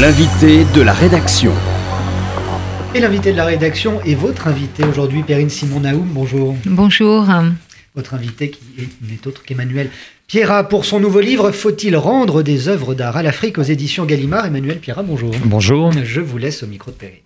L'invité de la rédaction. Et l'invité de la rédaction est votre invité aujourd'hui, Perrine Simon Naoum. Bonjour. Bonjour. Votre invité qui n'est autre qu'Emmanuel Pierra pour son nouveau livre Faut-il rendre des œuvres d'art à l'Afrique aux éditions Gallimard? Emmanuel Pierra, bonjour. Bonjour. Je vous laisse au micro de Perrine.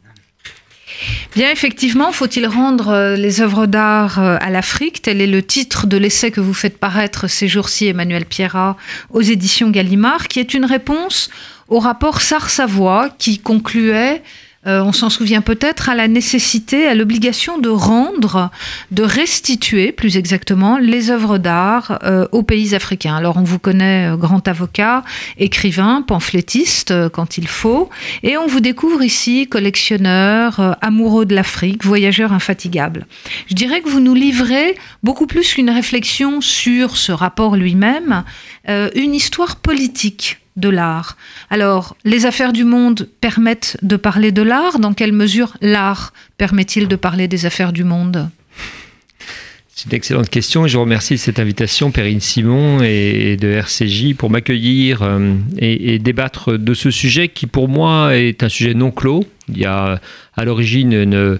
Bien, effectivement, faut-il rendre euh, les œuvres d'art euh, à l'Afrique? Tel est le titre de l'essai que vous faites paraître ces jours-ci, Emmanuel Pierrat, aux éditions Gallimard, qui est une réponse au rapport Sars-Savoie qui concluait euh, on s'en souvient peut-être, à la nécessité, à l'obligation de rendre, de restituer plus exactement, les œuvres d'art euh, aux pays africains. Alors on vous connaît euh, grand avocat, écrivain, pamphlétiste quand il faut, et on vous découvre ici collectionneur, amoureux de l'Afrique, voyageur infatigable. Je dirais que vous nous livrez beaucoup plus qu'une réflexion sur ce rapport lui-même, une histoire politique de l'art. Alors, les affaires du monde permettent de parler de l'art. Dans quelle mesure l'art permet-il de parler des affaires du monde? C'est une excellente question et je remercie cette invitation, Perrine Simon et de RCJ, pour m'accueillir euh, et, débattre de ce sujet qui, pour moi, est un sujet non clos. Il y a à l'origine une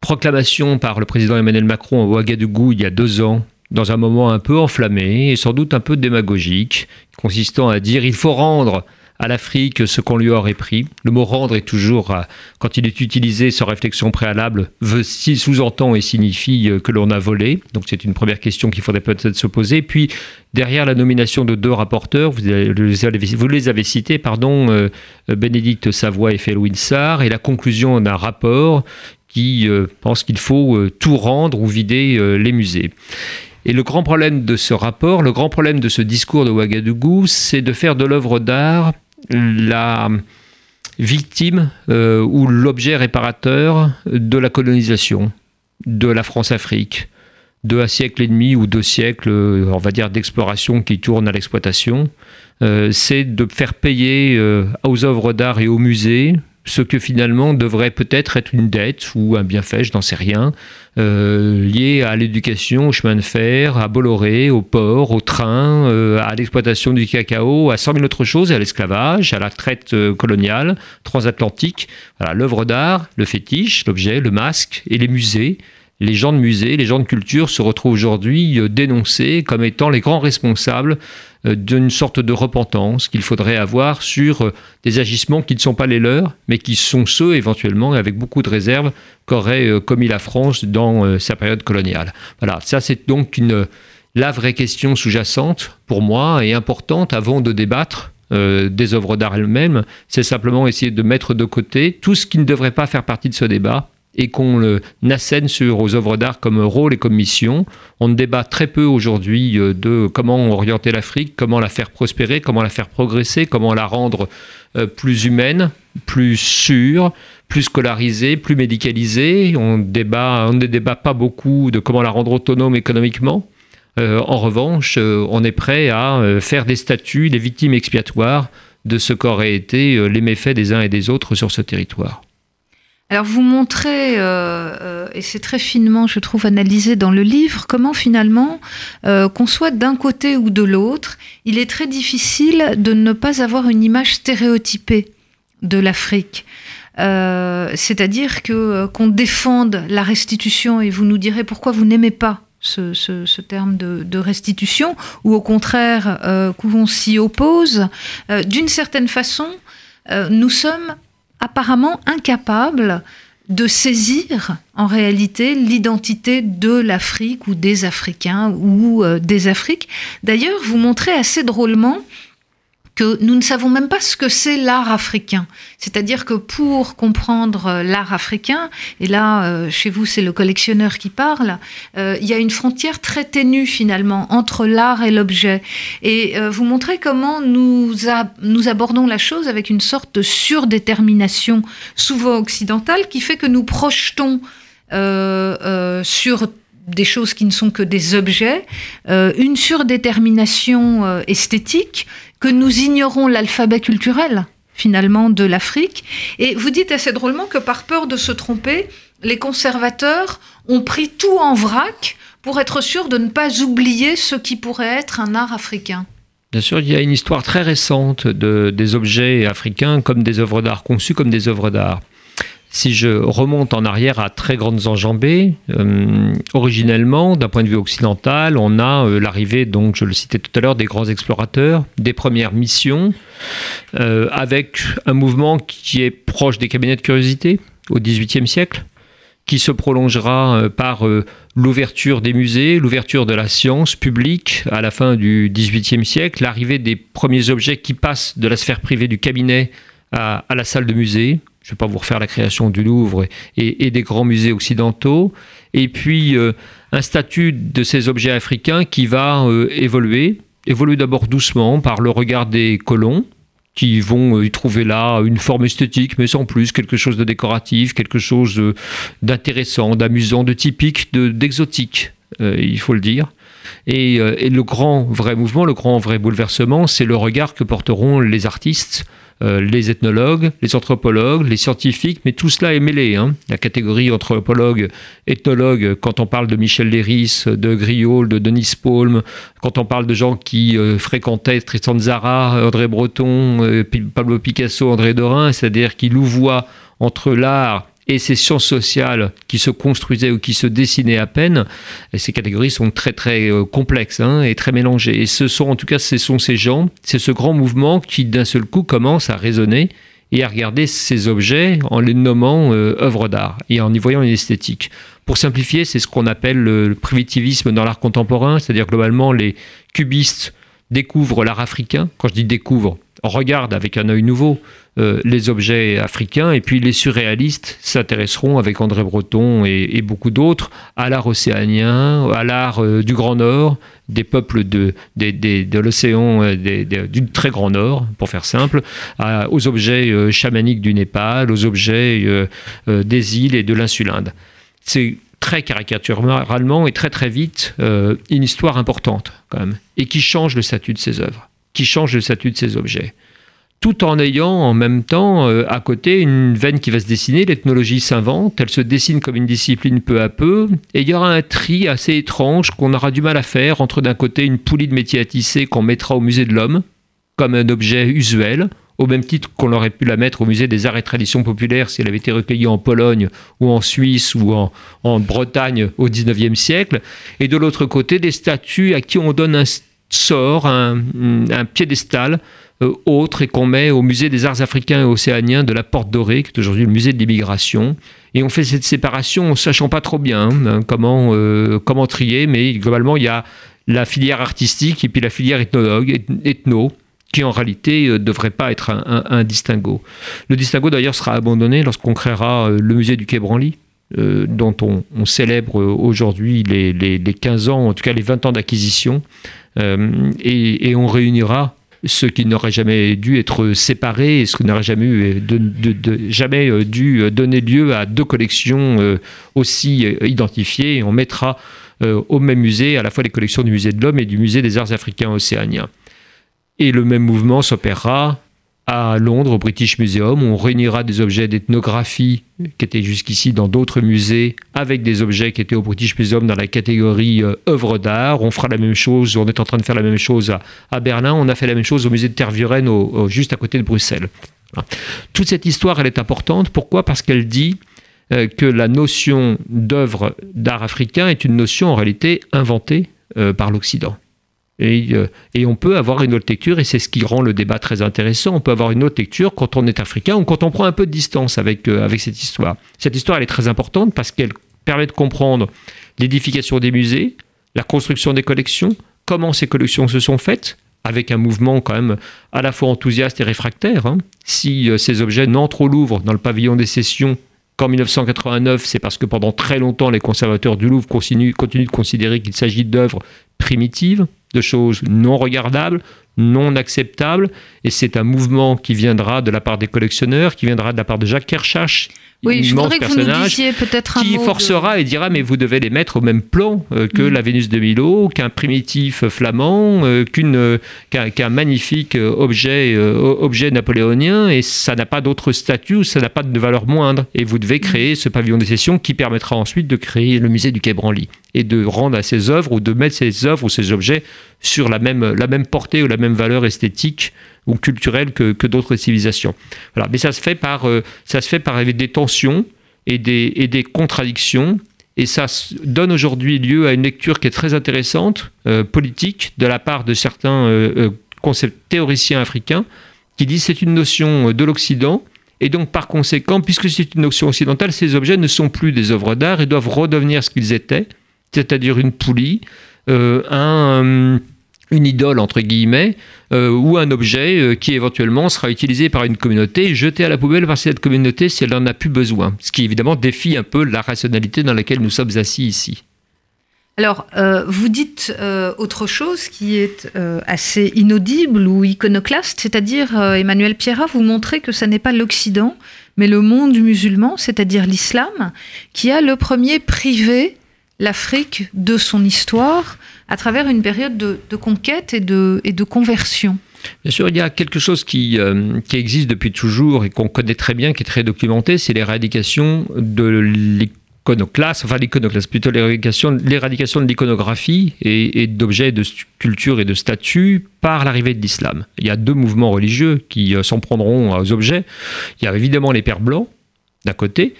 proclamation par le président Emmanuel Macron à Ouagadougou il y a deux ans dans un moment un peu enflammé et sans doute un peu démagogique, consistant à dire il faut rendre à l'Afrique ce qu'on lui aurait pris. Le mot rendre est toujours, euh, quand il est utilisé sans réflexion préalable, sous-entend et signifie euh, que l'on a volé. Donc c'est une première question qu'il faudrait peut-être se poser. Puis derrière la nomination de deux rapporteurs, vous les avez, cités, pardon, euh, Bénédicte Savoie et Phil Winsar, et la conclusion d'un rapport qui pense qu'il faut tout rendre ou vider les musées. Et le grand problème de ce rapport, le grand problème de ce discours de Ouagadougou, c'est de faire de l'œuvre d'art la victime euh, ou l'objet réparateur de la colonisation de la France-Afrique, de un siècle et demi ou deux siècles, euh, on va dire, d'exploration qui tourne à l'exploitation. Euh, c'est de faire payer aux œuvres d'art et aux musées ce que finalement devrait peut-être être une dette ou un bienfait, je n'en sais rien, euh, lié à l'éducation, au chemin de fer, à Bolloré, au port, au train, euh, à l'exploitation du cacao, à 100 000 autres choses, à l'esclavage, à la traite euh, coloniale, transatlantique. L'œuvre d'art, le fétiche, l'objet, le masque et les musées les gens de musée, les gens de culture se retrouvent aujourd'hui euh, dénoncés comme étant les grands responsables euh, d'une sorte de repentance qu'il faudrait avoir sur euh, des agissements qui ne sont pas les leurs, mais qui sont ceux éventuellement, avec beaucoup de réserve, qu'aurait commis la France dans sa période coloniale. Voilà, ça c'est donc la vraie question sous-jacente pour moi et importante avant de débattre des œuvres d'art elles-mêmes, c'est simplement essayer de mettre de côté tout ce qui ne devrait pas faire partie de ce débat et qu'on le nassène sur aux œuvres d'art comme rôle et comme mission. On débat très peu aujourd'hui euh, de comment orienter l'Afrique, comment la faire prospérer, comment la faire progresser, comment la rendre euh, plus humaine, plus sûre, plus scolarisée, plus médicalisée. On, débat, on ne débat pas beaucoup de comment la rendre autonome économiquement. Euh, en revanche, on est prêt à faire des statuts, des victimes expiatoires de ce qu'auraient été les méfaits des uns et des autres sur ce territoire. Alors vous montrez, euh, euh, et c'est très finement, je trouve, analysé dans le livre, comment finalement, euh, qu'on soit d'un côté ou de l'autre, il est très difficile de ne pas avoir une image stéréotypée de l'Afrique. C'est-à-dire que qu'on défende la restitution, et vous nous direz pourquoi vous n'aimez pas ce, terme de, de, restitution, ou au contraire qu'on s'y oppose, d'une certaine façon, nous sommes apparemment incapable de saisir en réalité l'identité de l'Afrique ou des Africains ou euh, des Afriques. D'ailleurs, vous montrez assez drôlement que nous ne savons même pas ce que c'est l'art africain. C'est-à-dire que pour comprendre euh, l'art africain, et là, euh, chez vous, c'est le collectionneur qui parle, euh, il y a une frontière très ténue finalement entre l'art et l'objet. Et vous montrez comment nous, abordons la chose avec une sorte de surdétermination souvent occidentale qui fait que nous projetons sur des choses qui ne sont que des objets, une surdétermination esthétique que nous ignorons l'alphabet culturel finalement de l'Afrique. Et vous dites assez drôlement que par peur de se tromper, les conservateurs ont pris tout en vrac pour être sûrs de ne pas oublier ce qui pourrait être un art africain. Bien sûr, il y a une histoire très récente de, des objets africains comme des œuvres d'art, conçus comme des œuvres d'art. Si je remonte en arrière à très grandes enjambées, euh, originellement, d'un point de vue occidental, on a euh, l'arrivée, donc je le citais tout à l'heure, des grands explorateurs, des premières missions, euh, avec un mouvement qui est proche des cabinets de curiosité au XVIIIe siècle, qui se prolongera par l'ouverture des musées, l'ouverture de la science publique à la fin du XVIIIe siècle, l'arrivée des premiers objets qui passent de la sphère privée du cabinet à, à la salle de musée, je ne vais pas vous refaire la création du Louvre et, des grands musées occidentaux. Et puis euh, un statut de ces objets africains qui va euh, évoluer, évoluer d'abord doucement par le regard des colons, qui vont y trouver là une forme esthétique, mais sans plus, quelque chose de décoratif, quelque chose d'intéressant, d'amusant, de typique, d'exotique, euh, il faut le dire. Et, le grand vrai mouvement, le grand vrai bouleversement, c'est le regard que porteront les artistes euh, les ethnologues, les anthropologues, les scientifiques, mais tout cela est mêlé. Hein. La catégorie anthropologue, ethnologue, quand on parle de Michel Léris, de Griol, de Denis Paulm, quand on parle de gens qui euh, fréquentaient Tristan Zara, André Breton, euh, Pablo Picasso, André Dorin, c'est-à-dire qui louvoient entre l'art et ces sciences sociales qui se construisaient ou qui se dessinaient à peine, ces catégories sont très très euh, complexes hein, et très mélangées. Et ce sont en tout cas ce sont ces gens, c'est ce grand mouvement qui d'un seul coup commence à raisonner et à regarder ces objets en les nommant euh, œuvres d'art et en y voyant une esthétique. Pour simplifier, c'est ce qu'on appelle le primitivisme dans l'art contemporain, c'est-à-dire globalement les cubistes découvrent l'art africain. Quand je dis découvrent, regardent avec un œil nouveau euh, les objets africains, et puis les surréalistes s'intéresseront avec André Breton et, beaucoup d'autres à l'art océanien, à l'art euh, du Grand Nord, des peuples de, de, l'océan euh, du très grand Nord, pour faire simple, aux objets chamaniques du Népal, aux objets des îles et de l'insulinde. C'est très caricaturalement et très très vite une histoire importante quand même, et qui change le statut de ces œuvres, qui change le statut de ces objets tout en ayant en même temps euh, à côté une veine qui va se dessiner, l'ethnologie s'invente, elle se dessine comme une discipline peu à peu, et il y aura un tri assez étrange qu'on aura du mal à faire entre d'un côté une poulie de métier à tisser qu'on mettra au musée de l'homme, comme un objet usuel, au même titre qu'on aurait pu la mettre au musée des arts et traditions populaires si elle avait été recueillie en Pologne ou en Suisse ou en, Bretagne au XIXe siècle, et de l'autre côté des statues à qui on donne un sort, un, piédestal, euh, autre et qu'on met au musée des arts africains et océaniens de la Porte Dorée, qui est aujourd'hui le musée de l'immigration. Et on fait cette séparation en sachant pas trop bien hein, comment, euh, comment trier, mais globalement, il y a la filière artistique et puis la filière ethnologue, ethno, qui en réalité ne euh, devrait pas être un, distinguo. Le distinguo d'ailleurs sera abandonné lorsqu'on créera le musée du Quai Branly, dont on, célèbre aujourd'hui les, les, 15 ans, en tout cas les 20 ans d'acquisition, et, et, on réunira ce qui n'aurait jamais dû être séparé et ce qui n'aurait jamais, jamais euh, dû donner lieu à deux collections euh, aussi euh, identifiées. on mettra au même musée à la fois les collections du musée de l'homme et du musée des arts africains océaniens. Et le même mouvement s'opérera à Londres, au British Museum, où on réunira des objets d'ethnographie qui étaient jusqu'ici dans d'autres musées, avec des objets qui étaient au British Museum dans la catégorie euh, œuvres d'art. On fera la même chose, on est en train de faire la même chose à, Berlin, on a fait la même chose au musée de Tervuren, juste à côté de Bruxelles. Toute cette histoire, elle est importante. Pourquoi? Parce qu'elle dit euh, que la notion d'œuvre d'art africain est une notion en réalité inventée euh, par l'Occident. Euh, et, on peut avoir une autre lecture, et c'est ce qui rend le débat très intéressant. On peut avoir une autre lecture quand on est africain ou quand on prend un peu de distance avec, euh, avec cette histoire. Cette histoire, elle est très importante parce qu'elle permet de comprendre l'édification des musées, la construction des collections, comment ces collections se sont faites, avec un mouvement quand même à la fois enthousiaste et réfractaire. Hein. Si euh, ces objets n'entrent au Louvre dans le pavillon des sessions qu'en 1989, c'est parce que pendant très longtemps, les conservateurs du Louvre continuent de considérer qu'il s'agit d'œuvres primitives, de choses non regardables, non acceptables, et c'est un mouvement qui viendra de la part des collectionneurs, qui viendra de la part de Jacques Kershach, oui, je voudrais que vous nous disiez peut-être un qui forcera et dira mais vous devez les mettre au même plan euh, que mm. la Vénus de Milo, qu'un primitif flamand, euh, qu'une qu'un magnifique euh, objet objet napoléonien et ça n'a pas d'autre statut, ça n'a pas de valeur moindre et vous devez créer mm. ce pavillon de session qui permettra ensuite de créer le musée du Quai Branly. Et de rendre à ces œuvres ou de mettre ces œuvres ou ces objets sur la même, la même portée ou la même valeur esthétique ou culturelle que, que d'autres civilisations. Voilà. Mais ça se fait par, euh, ça se fait par des tensions et des, et des contradictions et ça donne aujourd'hui lieu à une lecture qui est très intéressante, euh, politique, de la part de certains euh, concepts théoriciens africains, qui disent c'est une notion de l'Occident, et donc, par conséquent, puisque c'est une notion occidentale, ces objets ne sont plus des œuvres d'art et doivent redevenir ce qu'ils étaient, c'est-à-dire une poulie, euh, un, une idole, entre guillemets, euh, ou un objet euh, qui éventuellement sera utilisé par une communauté et jeté à la poubelle par cette communauté si elle n'en a plus besoin. Ce qui évidemment défie un peu la rationalité dans laquelle nous sommes assis ici. Alors, euh, vous dites euh, autre chose qui est euh, assez inaudible ou iconoclaste, c'est-à-dire, Emmanuel Pierra, vous montrez que ce n'est pas l'Occident, mais le monde musulman, c'est-à-dire l'islam, qui a le premier privé l'Afrique de son histoire à travers une période de, conquête et de, conversion. Bien sûr, il y a quelque chose qui, qui existe depuis toujours et qu'on connaît très bien, qui est très documenté, c'est l'éradication de l'économie l'iconoclaste, enfin l'iconoclaste, plutôt l'éradication, de l'iconographie et, d'objets de culture et de statues par l'arrivée de l'islam. Il y a deux mouvements religieux qui euh, s'en prendront aux objets. Il y a évidemment les pères blancs, d'un côté,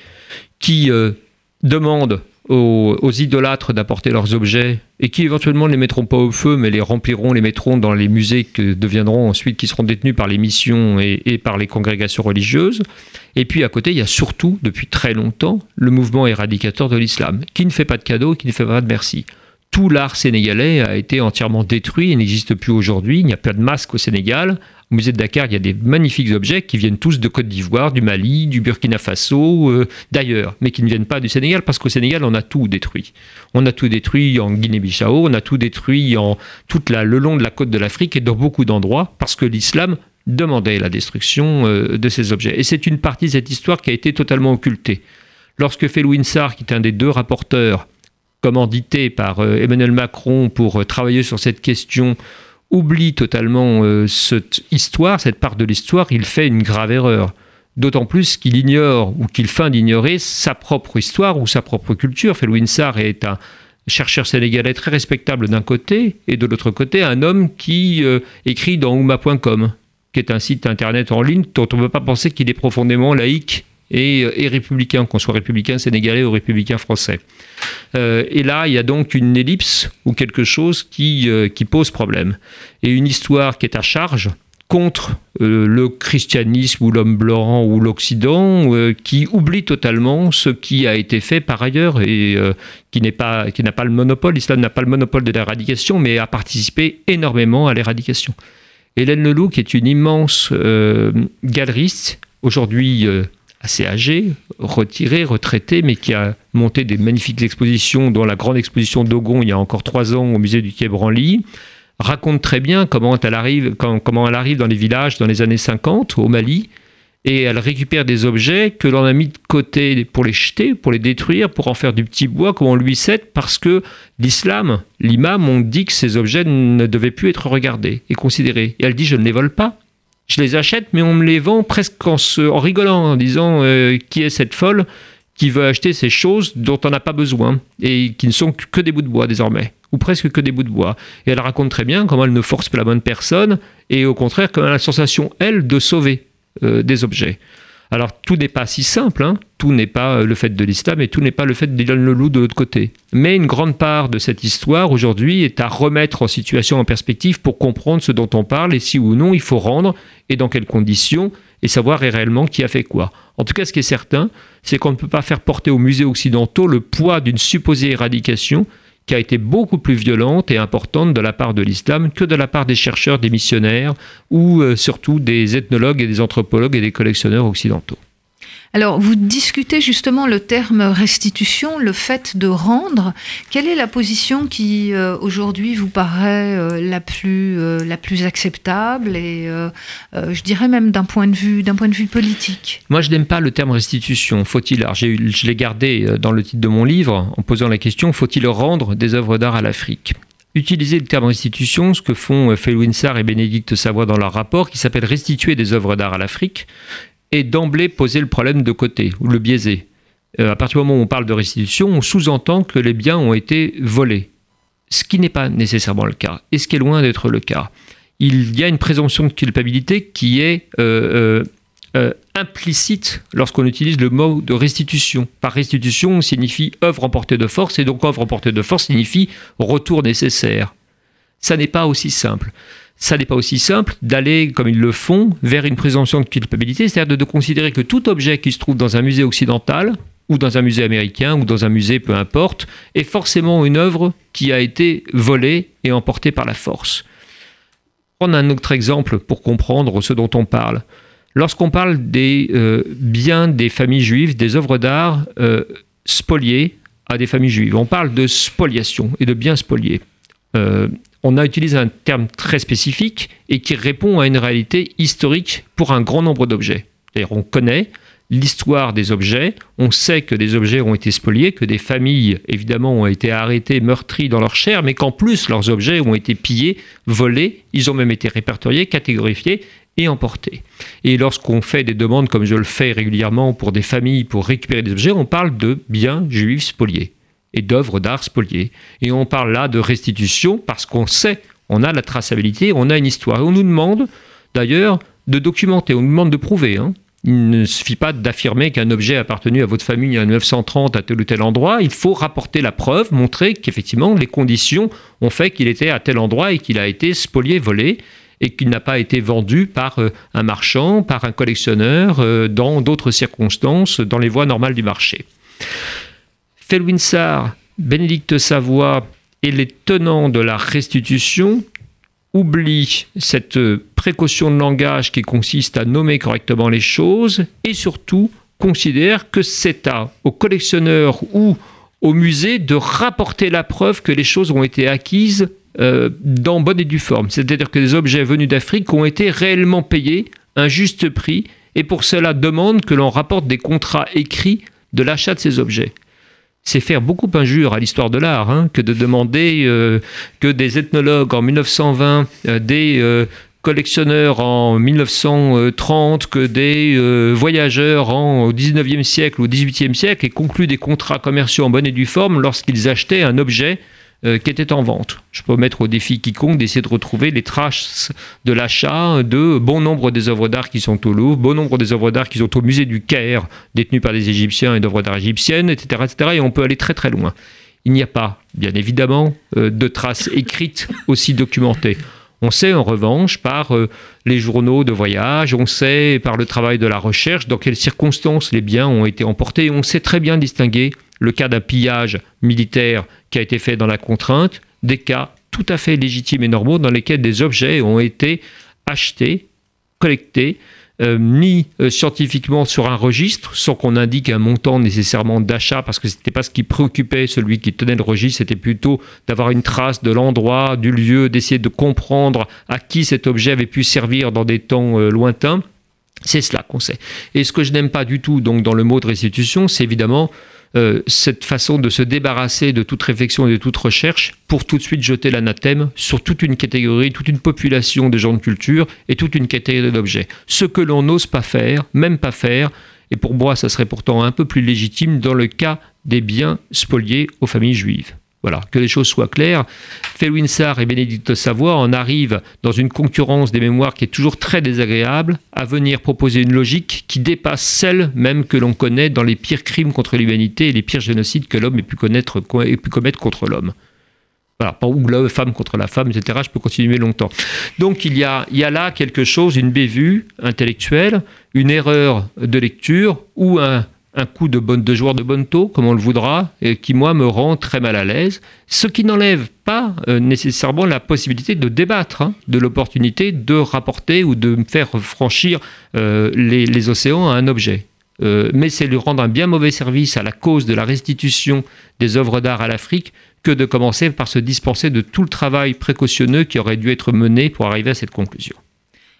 qui euh, demandent aux, idolâtres d'apporter leurs objets et qui éventuellement ne les mettront pas au feu, mais les rempliront, les mettront dans les musées que deviendront ensuite, qui seront détenus par les missions et, et par les congrégations religieuses. Et puis à côté, il y a surtout, depuis très longtemps, le mouvement éradicateur de l'islam, qui ne fait pas de cadeaux, qui ne fait pas de merci tout l'art sénégalais a été entièrement détruit et n'existe plus aujourd'hui. Il n'y a pas de masque au Sénégal. Au musée de Dakar, il y a des magnifiques objets qui viennent tous de Côte d'Ivoire, du Mali, du Burkina Faso, euh, d'ailleurs, mais qui ne viennent pas du Sénégal parce qu'au Sénégal, on a tout détruit. On a tout détruit en Guinée-Bissau, on a tout détruit en toute la, le long de la côte de l'Afrique et dans beaucoup d'endroits parce que l'islam demandait la destruction euh, de ces objets. Et c'est une partie de cette histoire qui a été totalement occultée. Lorsque Felou Sar, qui est un des deux rapporteurs, commandité par euh, Emmanuel Macron pour travailler sur cette question, oublie totalement euh, cette histoire, cette part de l'histoire, il fait une grave erreur. D'autant plus qu'il ignore ou qu'il feint d'ignorer sa propre histoire ou sa propre culture. Felouin Sarr est un chercheur sénégalais très respectable d'un côté et de l'autre côté un homme qui écrit dans ouma.com, qui est un site internet en ligne dont on ne peut pas penser qu'il est profondément laïque et, et républicain, qu'on soit républicain sénégalais ou républicain français. Euh, et là, il y a donc une ellipse ou quelque chose qui, euh, pose problème. Et une histoire qui est à charge contre euh, le christianisme ou l'homme blanc ou l'Occident, qui oublie totalement ce qui a été fait par ailleurs et qui n'a pas le monopole. L'islam n'a pas le monopole de l'éradication, mais a participé énormément à l'éradication. Hélène Leloup, qui est une immense galeriste, aujourd'hui assez âgé, retiré, retraité, mais qui a monté des magnifiques expositions, dont la grande exposition d'Ogon il y a encore trois ans au musée du Quai Branly, raconte très bien comment elle, arrive, comment elle arrive dans les villages dans les années 50 au Mali, et elle récupère des objets que l'on a mis de côté pour les jeter, pour les détruire, pour en faire du petit bois comme on lui cède, parce que l'islam, l'imam, ont dit que ces objets ne devaient plus être regardés et considérés. Et elle dit, je ne les vole pas, je les achète, mais on me les vend presque en, en rigolant, en disant euh, qui est cette folle qui veut acheter ces choses dont on n'a pas besoin et qui ne sont que des bouts de bois désormais, ou presque que des bouts de bois. Et elle raconte très bien comment elle ne force pas la bonne personne et au contraire comment elle a la sensation, elle, de sauver euh, des objets. Alors tout n'est pas si simple, hein. tout n'est pas euh, le fait de l'islam et tout n'est pas le fait d'Ilan loup de l'autre côté. Mais une grande part de cette histoire aujourd'hui est à remettre en situation, en perspective pour comprendre ce dont on parle et si ou non il faut rendre et dans quelles conditions et savoir réellement qui a fait quoi. En tout cas, ce qui est certain, c'est qu'on ne peut pas faire porter aux musées occidentaux le poids d'une supposée éradication qui a été beaucoup plus violente et importante de la part de l'islam que de la part des chercheurs, des missionnaires ou euh, surtout des ethnologues et des anthropologues et des collectionneurs occidentaux. Alors, vous discutez justement le terme restitution, le fait de rendre. Quelle est la position qui, euh, aujourd'hui, vous paraît euh, la, plus, euh, la plus acceptable et, je dirais même d'un point, de vue, politique? Moi, je n'aime pas le terme restitution. Faut-il, je l'ai gardé dans le titre de mon livre en posant la question, faut-il rendre des œuvres d'art à l'Afrique? Utiliser le terme restitution, ce que font Felwin Sarr et Bénédicte Savoie dans leur rapport, qui s'appelle Restituer des œuvres d'art à l'Afrique, et d'emblée poser le problème de côté ou le biaiser. à partir du moment où on parle de restitution, on sous-entend que les biens ont été volés. Ce qui n'est pas nécessairement le cas, et ce qui est loin d'être le cas. Il y a une présomption de culpabilité qui est euh, implicite lorsqu'on utilise le mot de restitution. Par restitution, signifie œuvre emportée de force, et donc œuvre emportée de force signifie retour nécessaire. Ça n'est pas aussi simple. Ça n'est pas aussi simple d'aller, comme ils le font, vers une présomption de culpabilité, c'est-à-dire de, considérer que tout objet qui se trouve dans un musée occidental, ou dans un musée américain, ou dans un musée, peu importe, est forcément une œuvre qui a été volée et emportée par la force. Prendre un autre exemple pour comprendre ce dont on parle. Lorsqu'on parle des euh, biens des familles juives, des œuvres d'art euh, spoliées à des familles juives, on parle de spoliation et de biens spoliés. Euh, on a utilisé un terme très spécifique et qui répond à une réalité historique pour un grand nombre d'objets. D'ailleurs, on connaît l'histoire des objets, on sait que des objets ont été spoliés, que des familles, évidemment, ont été arrêtées, meurtries dans leur chair, mais qu'en plus, leurs objets ont été pillés, volés, ils ont même été répertoriés, catégorifiés et emporter. Et lorsqu'on fait des demandes, comme je le fais régulièrement pour des familles pour récupérer des objets, on parle de biens juifs spoliés et d'œuvres d'art spoliées. Et on parle là de restitution parce qu'on sait, on a la traçabilité, on a une histoire. Et on nous demande d'ailleurs de documenter, on nous demande de prouver. Hein. Il ne suffit pas d'affirmer qu'un objet appartenu à votre famille en 1930 à tel ou tel endroit. Il faut rapporter la preuve, montrer qu'effectivement les conditions ont fait qu'il était à tel endroit et qu'il a été spolié, volé et qu'il n'a pas été vendu par euh, un marchand, par un collectionneur, euh, dans d'autres circonstances, dans les voies normales du marché. Felwinsar, Bénédicte Savoie et les tenants de la restitution oublient cette précaution de langage qui consiste à nommer correctement les choses et surtout considèrent que c'est à, au collectionneur ou au musée de rapporter la preuve que les choses ont été acquises euh, dans bonne et due forme. C'est-à-dire que des objets venus d'Afrique ont été réellement payés un juste prix et pour cela demandent que l'on rapporte des contrats écrits de l'achat de ces objets. C'est faire beaucoup injure à l'histoire de l'art hein, que de demander euh, que des ethnologues en 1920, euh, des collectionneurs en 1930, que des voyageurs en, au 19e siècle ou au 18e siècle aient conclu des contrats commerciaux en bonne et due forme lorsqu'ils achetaient un objet euh, qui était en vente. Je peux mettre au défi quiconque d'essayer de retrouver les traces de l'achat de bon nombre des œuvres d'art qui sont au Louvre, bon nombre des œuvres d'art qui sont au musée du Caire, détenues par les Égyptiens et d'œuvres d'art égyptiennes, etc., etc. Et on peut aller très très loin. Il n'y a pas, bien évidemment, euh, de traces écrites aussi documentées. On sait en revanche par euh, les journaux de voyage, on sait par le travail de la recherche dans quelles circonstances les biens ont été emportés, on sait très bien distinguer le cas d'un pillage militaire qui a été fait dans la contrainte, des cas tout à fait légitimes et normaux dans lesquels des objets ont été achetés, collectés, euh, mis euh, scientifiquement sur un registre, sans qu'on indique un montant nécessairement d'achat, parce que ce n'était pas ce qui préoccupait celui qui tenait le registre, c'était plutôt d'avoir une trace de l'endroit, du lieu, d'essayer de comprendre à qui cet objet avait pu servir dans des temps euh, lointains. C'est cela qu'on sait. Et ce que je n'aime pas du tout donc dans le mot de restitution, c'est évidemment euh, cette façon de se débarrasser de toute réflexion et de toute recherche pour tout de suite jeter l'anathème sur toute une catégorie, toute une population de gens de culture et toute une catégorie d'objets. Ce que l'on n'ose pas faire, même pas faire, et pour moi ça serait pourtant un peu plus légitime dans le cas des biens spoliés aux familles juives. Voilà, que les choses soient claires. Felwinsar et Bénédicte Savoie en arrivent dans une concurrence des mémoires qui est toujours très désagréable, à venir proposer une logique qui dépasse celle même que l'on connaît dans les pires crimes contre l'humanité et les pires génocides que l'homme ait pu, connaître, commettre contre l'homme. Voilà, ou la femme contre la femme, etc. Je peux continuer longtemps. Donc il y a, il y a là quelque chose, une bévue intellectuelle, une erreur de lecture ou un, un coup de, bonne, de joueur de bonne taux, comme on le voudra, qui, moi, me rend très mal à l'aise. Ce qui n'enlève pas euh, nécessairement la possibilité de débattre, hein, de l'opportunité de rapporter ou de faire franchir euh, les, océans à un objet. Euh, mais c'est lui rendre un bien mauvais service à la cause de la restitution des œuvres d'art à l'Afrique que de commencer par se dispenser de tout le travail précautionneux qui aurait dû être mené pour arriver à cette conclusion.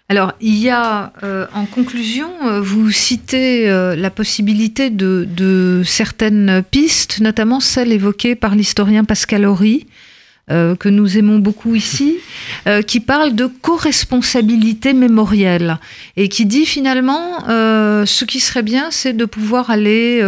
Alors, il y a, euh, en conclusion, euh, vous citez euh, la possibilité de, certaines pistes, notamment celle évoquée par l'historien Pascal Horry, que nous aimons beaucoup ici, qui parle de co-responsabilité mémorielle et qui dit finalement ce qui serait bien, c'est de pouvoir aller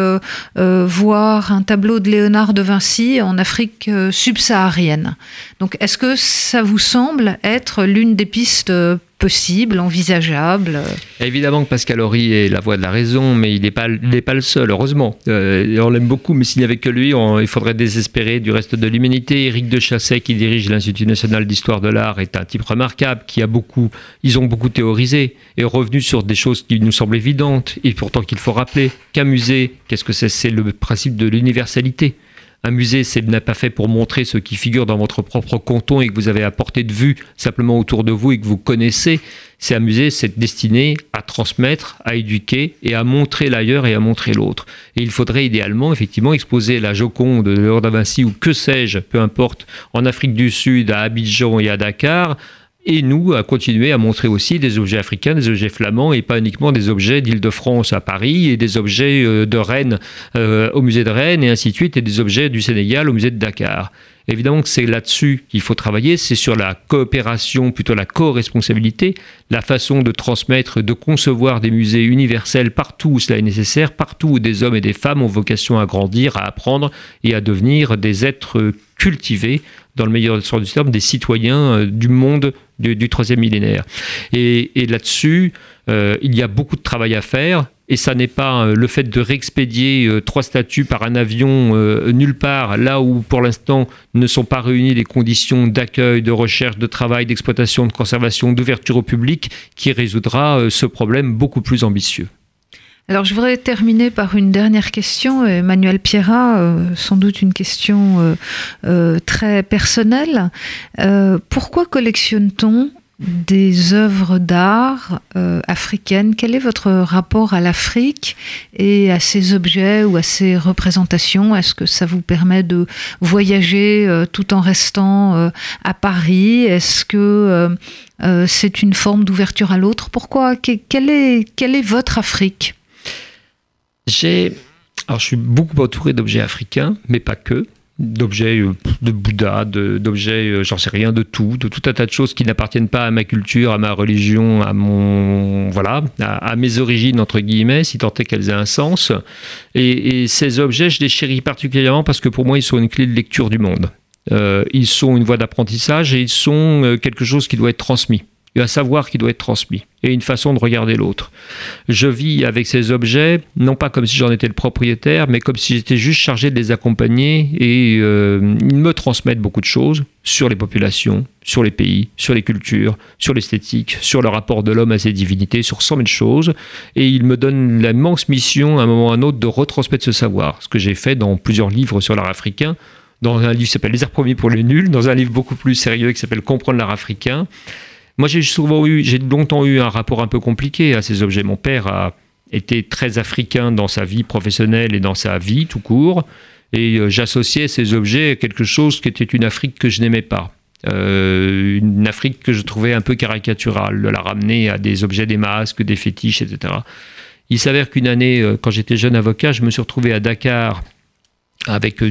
voir un tableau de Léonard de Vinci en Afrique subsaharienne. Donc, est-ce que ça vous semble être l'une des pistes possible, envisageable Évidemment que Pascal Horry est la voix de la raison, mais il n'est pas, le seul, heureusement. Euh, on l'aime beaucoup, mais s'il n'y avait que lui, il faudrait désespérer du reste de l'humanité. Éric de Chasset, qui dirige l'Institut national d'histoire de l'art, est un type remarquable, qui a beaucoup, ils ont beaucoup théorisé et revenu sur des choses qui nous semblent évidentes, et pourtant qu'il faut rappeler qu'un musée, qu'est-ce que c'est? C'est le principe de l'universalité. Un musée, c'est n'est pas fait pour montrer ce qui figure dans votre propre canton et que vous avez à portée de vue simplement autour de vous et que vous connaissez. C'est un musée, c'est destiné à transmettre, à éduquer et à montrer l'ailleurs et à montrer l'autre. Et il faudrait idéalement, effectivement, exposer la Joconde de Léon Vinci ou que sais-je, peu importe, en Afrique du Sud, à Abidjan et à Dakar, et nous à continuer à montrer aussi des objets africains, des objets flamands et pas uniquement des objets d'Île-de-France à Paris et des objets euh, de Rennes euh, au musée de Rennes et ainsi de suite et des objets du Sénégal au musée de Dakar. Évidemment que c'est là-dessus qu'il faut travailler, c'est sur la coopération, plutôt la co-responsabilité, la façon de transmettre, de concevoir des musées universels partout où cela est nécessaire, partout où des hommes et des femmes ont vocation à grandir, à apprendre et à devenir des êtres cultivés, dans le meilleur sens du terme, des citoyens euh, du monde du, troisième millénaire. Et, là-dessus, euh, il y a beaucoup de travail à faire. Et ça n'est pas euh, le fait de réexpédier trois statues par un avion nulle part, là où pour l'instant ne sont pas réunies les conditions d'accueil, de recherche, de travail, d'exploitation, de conservation, d'ouverture au public, qui résoudra ce problème beaucoup plus ambitieux. Alors je voudrais terminer par une dernière question, Emmanuel Pierrat, sans doute une question très personnelle. pourquoi collectionne-t-on des œuvres d'art euh, africaines? Quel est votre rapport à l'Afrique et à ces objets ou à ces représentations? Est-ce que ça vous permet de voyager euh, tout en restant euh, à Paris? Est-ce que c'est une forme d'ouverture à l'autre? Pourquoi? Quelle est, quelle est votre Afrique? Alors, je suis beaucoup entouré d'objets africains, mais pas que d'objets euh, de Bouddha, d'objets, euh, j'en sais rien, de tout, de tout un tas de choses qui n'appartiennent pas à ma culture, à ma religion, à mon voilà, à, mes origines entre guillemets, si tant est qu'elles aient un sens. Et, ces objets, je les chéris particulièrement parce que pour moi, ils sont une clé de lecture du monde. Euh, ils sont une voie d'apprentissage et ils sont quelque chose qui doit être transmis. Il y a un savoir qui doit être transmis et une façon de regarder l'autre. Je vis avec ces objets, non pas comme si j'en étais le propriétaire, mais comme si j'étais juste chargé de les accompagner et euh, ils me transmettent beaucoup de choses sur les populations, sur les pays, sur les cultures, sur l'esthétique, sur le rapport de l'homme à ses divinités, sur cent mille choses. Et ils me donnent l'immense mission, à un moment ou à un autre, de retransmettre ce savoir. Ce que j'ai fait dans plusieurs livres sur l'art africain, dans un livre qui s'appelle Les arts premiers pour les nuls, dans un livre beaucoup plus sérieux qui s'appelle Comprendre l'art africain. Moi, j'ai souvent eu, j'ai longtemps eu un rapport un peu compliqué à ces objets. Mon père a été très africain dans sa vie professionnelle et dans sa vie tout court, et euh, j'associais ces objets à quelque chose qui était une Afrique que je n'aimais pas. Euh, une Afrique que je trouvais un peu caricaturale, de la ramener à des objets, des masques, des fétiches, etc. Il s'avère qu'une année, euh, quand j'étais jeune avocat, je me suis retrouvé à Dakar avec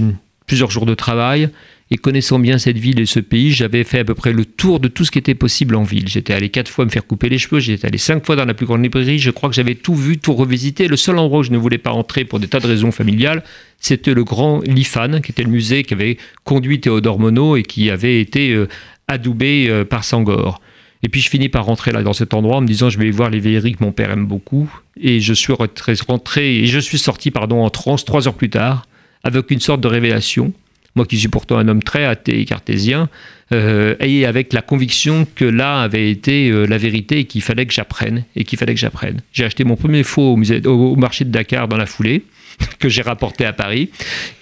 plusieurs jours de travail et connaissant bien cette ville et ce pays, j'avais fait à peu près le tour de tout ce qui était possible en ville. J'étais allé quatre fois me faire couper les cheveux, j'étais allé cinq fois dans la plus grande librairie, je crois que j'avais tout vu, tout revisité. Le seul endroit où je ne voulais pas entrer pour des tas de raisons familiales, c'était le grand Lifan, qui était le musée qui avait conduit Théodore Monod et qui avait été euh, adoubé euh, par Sangor. Et puis je finis par rentrer là dans cet endroit en me disant je vais voir les vieilleries que mon père aime beaucoup. Et je suis rentré et je suis sorti pardon en transe trois heures plus tard avec une sorte de révélation moi qui suis pourtant un homme très athée et cartésien, euh, et avec la conviction que là avait été euh, la vérité et qu'il fallait que j'apprenne, et qu'il fallait que j'apprenne. J'ai acheté mon premier faux au, marché de Dakar dans la foulée, que j'ai rapporté à Paris,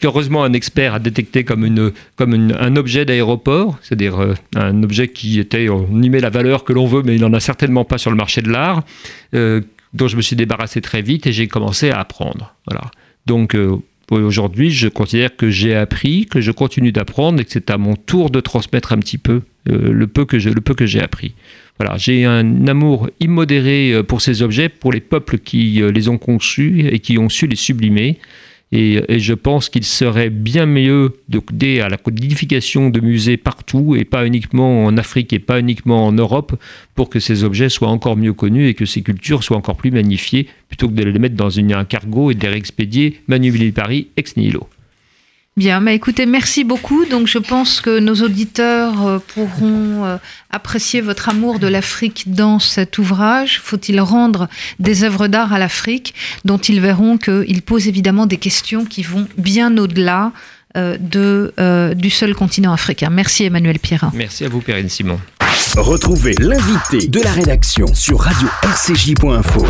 qu'heureusement un expert a détecté comme, un objet d'aéroport, c'est-à-dire euh, un objet qui était, on y met la valeur que l'on veut, mais il n'en a certainement pas sur le marché de l'art, dont je me suis débarrassé très vite et j'ai commencé à apprendre. Voilà. Donc Aujourd'hui, je considère que j'ai appris, que je continue d'apprendre et que c'est à mon tour de transmettre un petit peu euh, le peu que j'ai appris. Voilà, j'ai un amour immodéré euh, pour ces objets, pour les peuples qui euh, les ont conçus et qui ont su les sublimer. Et, je pense qu'il serait bien mieux de à la codification de musées partout, et pas uniquement en Afrique et pas uniquement en Europe, pour que ces objets soient encore mieux connus et que ces cultures soient encore plus magnifiées, plutôt que de les mettre dans un cargo et de les réexpédier Manu Paris ex nihilo. Bien, mais écoutez, merci beaucoup. Donc, je pense que nos auditeurs euh, pourront euh, apprécier votre amour de l'Afrique dans cet ouvrage. Faut-il rendre des œuvres d'art à l'Afrique, dont ils verront qu'il pose évidemment des questions qui vont bien au-delà euh, de, du seul continent africain. Merci Emmanuel Pierrin. Merci à vous, Perrine Simon. Retrouvez l'invité de la rédaction sur radio-rcj.info.